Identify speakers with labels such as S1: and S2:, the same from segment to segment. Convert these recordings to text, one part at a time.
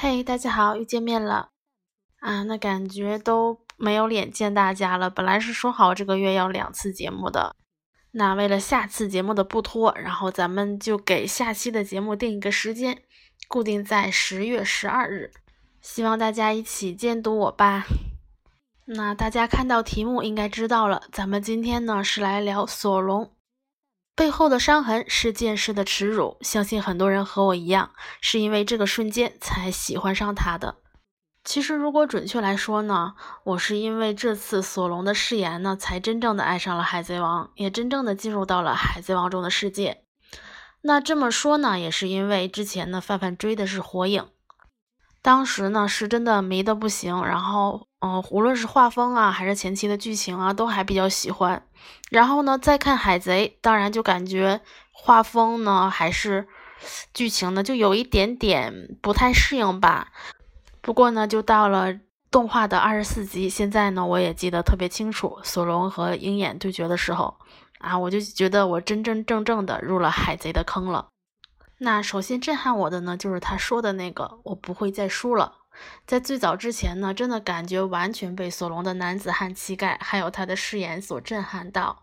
S1: 嘿，大家好，又见面了啊！那感觉都没有脸见大家了。本来是说好这个月要两次节目的，那为了下次节目的不拖，然后咱们就给下期的节目定一个时间，固定在十月十二日。希望大家一起监督我吧。那大家看到题目应该知道了，咱们今天呢是来聊索隆。背后的伤痕是剑士的耻辱，相信很多人和我一样，是因为这个瞬间才喜欢上他的。其实，如果准确来说呢，我是因为这次索隆的誓言呢，才真正的爱上了海贼王，也真正的进入到了海贼王中的世界。那这么说呢，也是因为之前呢，范范追的是火影。当时呢是真的迷的不行，然后嗯，无论是画风啊，还是前期的剧情啊，都还比较喜欢。然后呢再看海贼，当然就感觉画风呢还是剧情呢就有一点点不太适应吧。不过呢，就到了动画的二十四集，现在呢我也记得特别清楚，索隆和鹰眼对决的时候啊，我就觉得我真真正正的入了海贼的坑了。那首先震撼我的呢，就是他说的那个“我不会再输了”。在最早之前呢，真的感觉完全被索隆的男子汉气概，还有他的誓言所震撼到。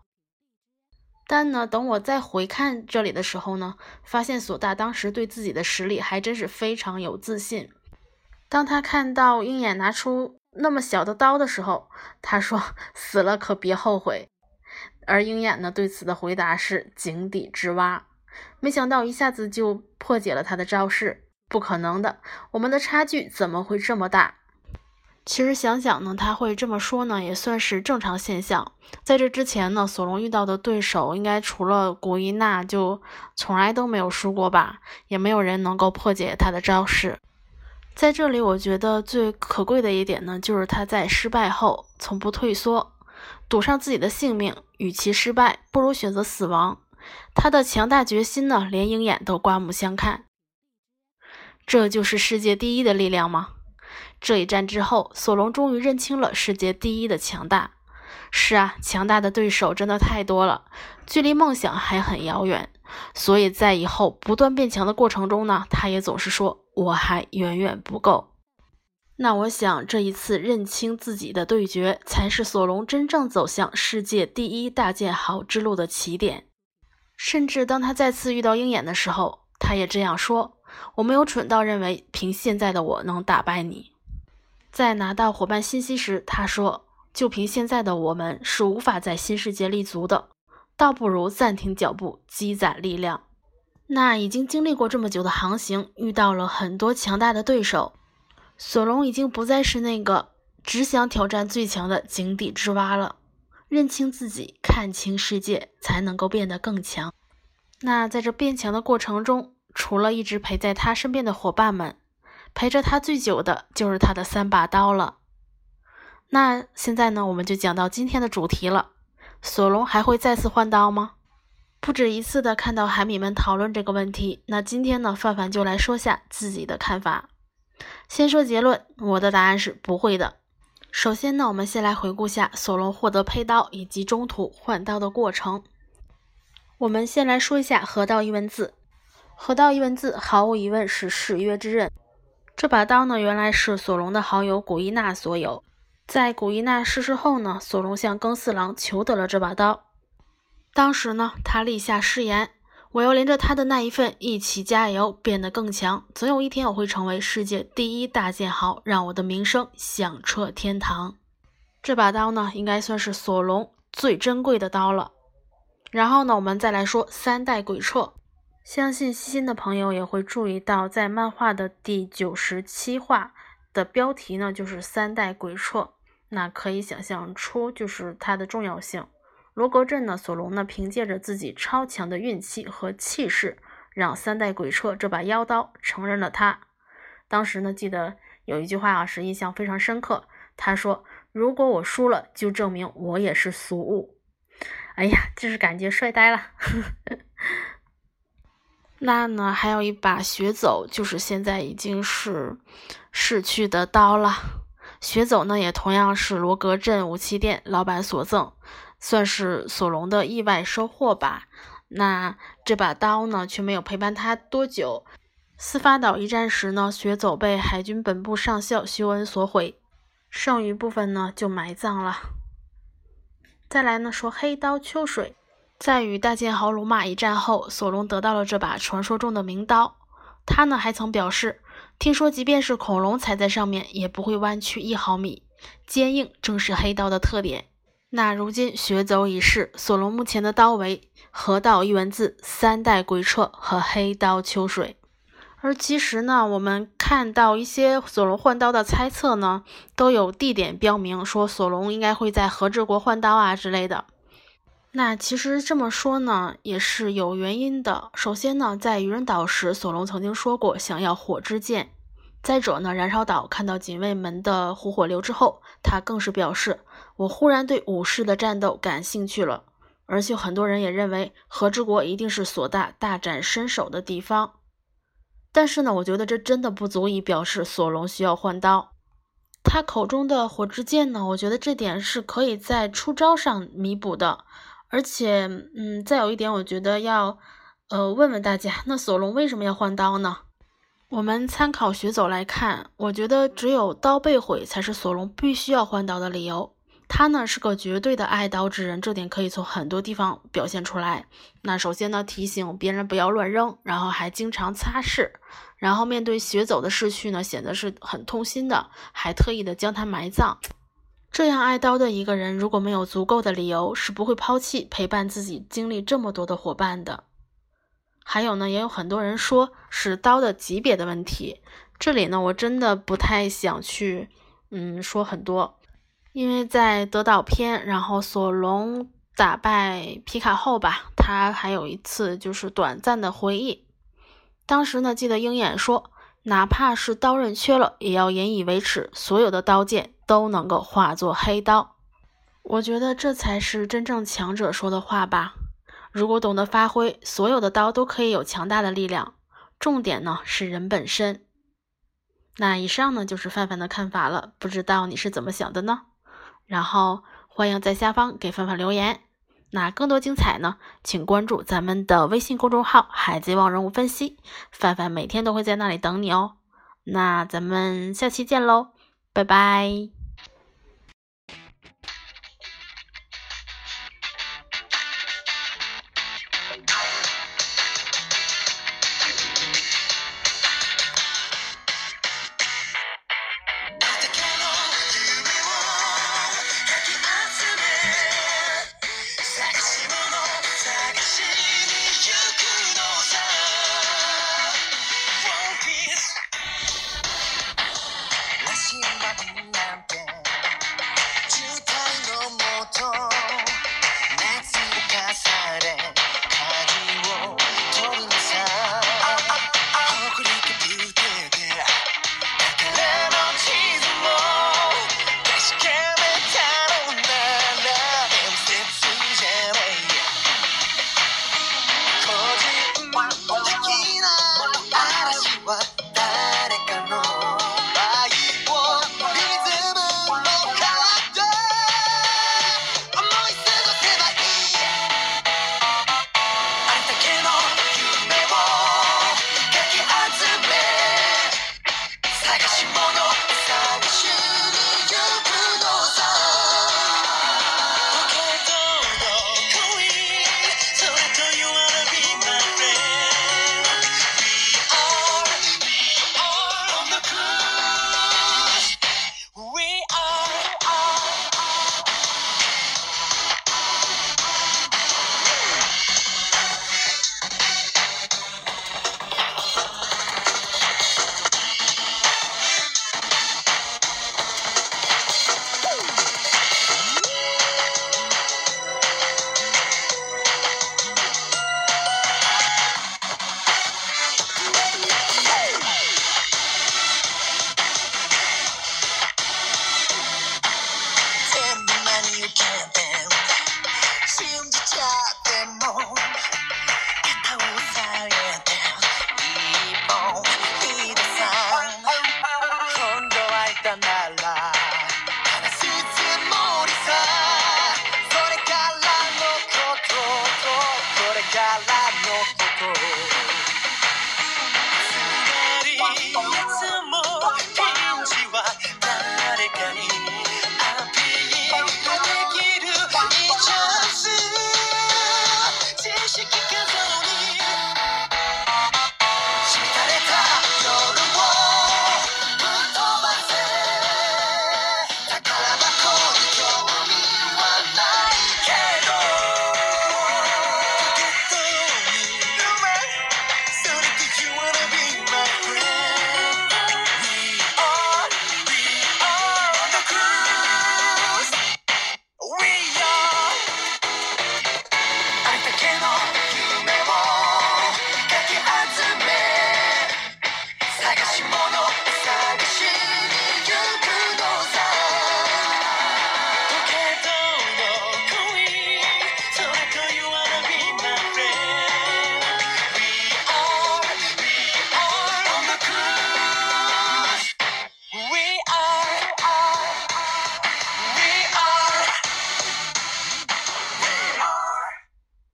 S1: 但呢，等我再回看这里的时候呢，发现索大当时对自己的实力还真是非常有自信。当他看到鹰眼拿出那么小的刀的时候，他说：“死了可别后悔。”而鹰眼呢，对此的回答是“井底之蛙”。没想到一下子就破解了他的招式，不可能的，我们的差距怎么会这么大？其实想想呢，他会这么说呢，也算是正常现象。在这之前呢，索隆遇到的对手应该除了古伊娜，就从来都没有输过吧，也没有人能够破解他的招式。在这里，我觉得最可贵的一点呢，就是他在失败后从不退缩，赌上自己的性命，与其失败，不如选择死亡。他的强大决心呢，连鹰眼都刮目相看。这就是世界第一的力量吗？这一战之后，索隆终于认清了世界第一的强大。是啊，强大的对手真的太多了，距离梦想还很遥远。所以在以后不断变强的过程中呢，他也总是说我还远远不够。那我想，这一次认清自己的对决，才是索隆真正走向世界第一大剑豪之路的起点。甚至当他再次遇到鹰眼的时候，他也这样说：“我没有蠢到认为凭现在的我能打败你。”在拿到伙伴信息时，他说：“就凭现在的我们是无法在新世界立足的，倒不如暂停脚步，积攒力量。”那已经经历过这么久的航行，遇到了很多强大的对手，索隆已经不再是那个只想挑战最强的井底之蛙了。认清自己，看清世界，才能够变得更强。那在这变强的过程中，除了一直陪在他身边的伙伴们，陪着他最久的就是他的三把刀了。那现在呢，我们就讲到今天的主题了：索隆还会再次换刀吗？不止一次的看到海米们讨论这个问题。那今天呢，范范就来说下自己的看法。先说结论，我的答案是不会的。首先呢，我们先来回顾下索隆获得佩刀以及中途换刀的过程。我们先来说一下河道一文字。河道一文字毫无疑问是誓约之刃。这把刀呢，原来是索隆的好友古伊娜所有。在古伊娜逝世后呢，索隆向更四郎求得了这把刀。当时呢，他立下誓言。我要连着他的那一份一起加油，变得更强。总有一天我会成为世界第一大剑豪，让我的名声响彻天堂。这把刀呢，应该算是索隆最珍贵的刀了。然后呢，我们再来说三代鬼彻。相信细心的朋友也会注意到，在漫画的第九十七话的标题呢，就是三代鬼彻。那可以想象出，就是它的重要性。罗格镇呢？索隆呢？凭借着自己超强的运气和气势，让三代鬼彻这把妖刀承认了他。当时呢，记得有一句话啊，是印象非常深刻。他说：“如果我输了，就证明我也是俗物。”哎呀，就是感觉帅呆了。那呢，还有一把血走，就是现在已经是逝去的刀了。血走呢，也同样是罗格镇武器店老板所赠。算是索隆的意外收获吧。那这把刀呢，却没有陪伴他多久。司法岛一战时呢，雪走被海军本部上校修恩所毁，剩余部分呢就埋葬了。再来呢，说黑刀秋水，在与大剑豪龙马一战后，索隆得到了这把传说中的名刀。他呢还曾表示，听说即便是恐龙踩在上面也不会弯曲一毫米，坚硬正是黑刀的特点。那如今雪走已逝，索隆目前的刀为河道一文字、三代鬼彻和黑刀秋水。而其实呢，我们看到一些索隆换刀的猜测呢，都有地点标明，说索隆应该会在和之国换刀啊之类的。那其实这么说呢，也是有原因的。首先呢，在愚人岛时，索隆曾经说过想要火之剑。再者呢，燃烧岛看到警卫门的虎火流之后，他更是表示，我忽然对武士的战斗感兴趣了。而且很多人也认为，和之国一定是索大大展身手的地方。但是呢，我觉得这真的不足以表示索隆需要换刀。他口中的火之剑呢，我觉得这点是可以在出招上弥补的。而且，嗯，再有一点，我觉得要，呃，问问大家，那索隆为什么要换刀呢？我们参考学走来看，我觉得只有刀被毁才是索隆必须要换刀的理由。他呢是个绝对的爱刀之人，这点可以从很多地方表现出来。那首先呢，提醒别人不要乱扔，然后还经常擦拭，然后面对雪走的逝去呢，显得是很痛心的，还特意的将他埋葬。这样爱刀的一个人，如果没有足够的理由，是不会抛弃陪伴自己经历这么多的伙伴的。还有呢，也有很多人说是刀的级别的问题，这里呢，我真的不太想去，嗯，说很多。因为在德岛篇，然后索隆打败皮卡后吧，他还有一次就是短暂的回忆。当时呢，记得鹰眼说，哪怕是刀刃缺了，也要引以为耻，所有的刀剑都能够化作黑刀。我觉得这才是真正强者说的话吧。如果懂得发挥，所有的刀都可以有强大的力量。重点呢是人本身。那以上呢就是范范的看法了，不知道你是怎么想的呢？然后欢迎在下方给范范留言。那更多精彩呢，请关注咱们的微信公众号“海贼王人物分析”，范范每天都会在那里等你哦。那咱们下期见喽，拜拜。Ooh. the map.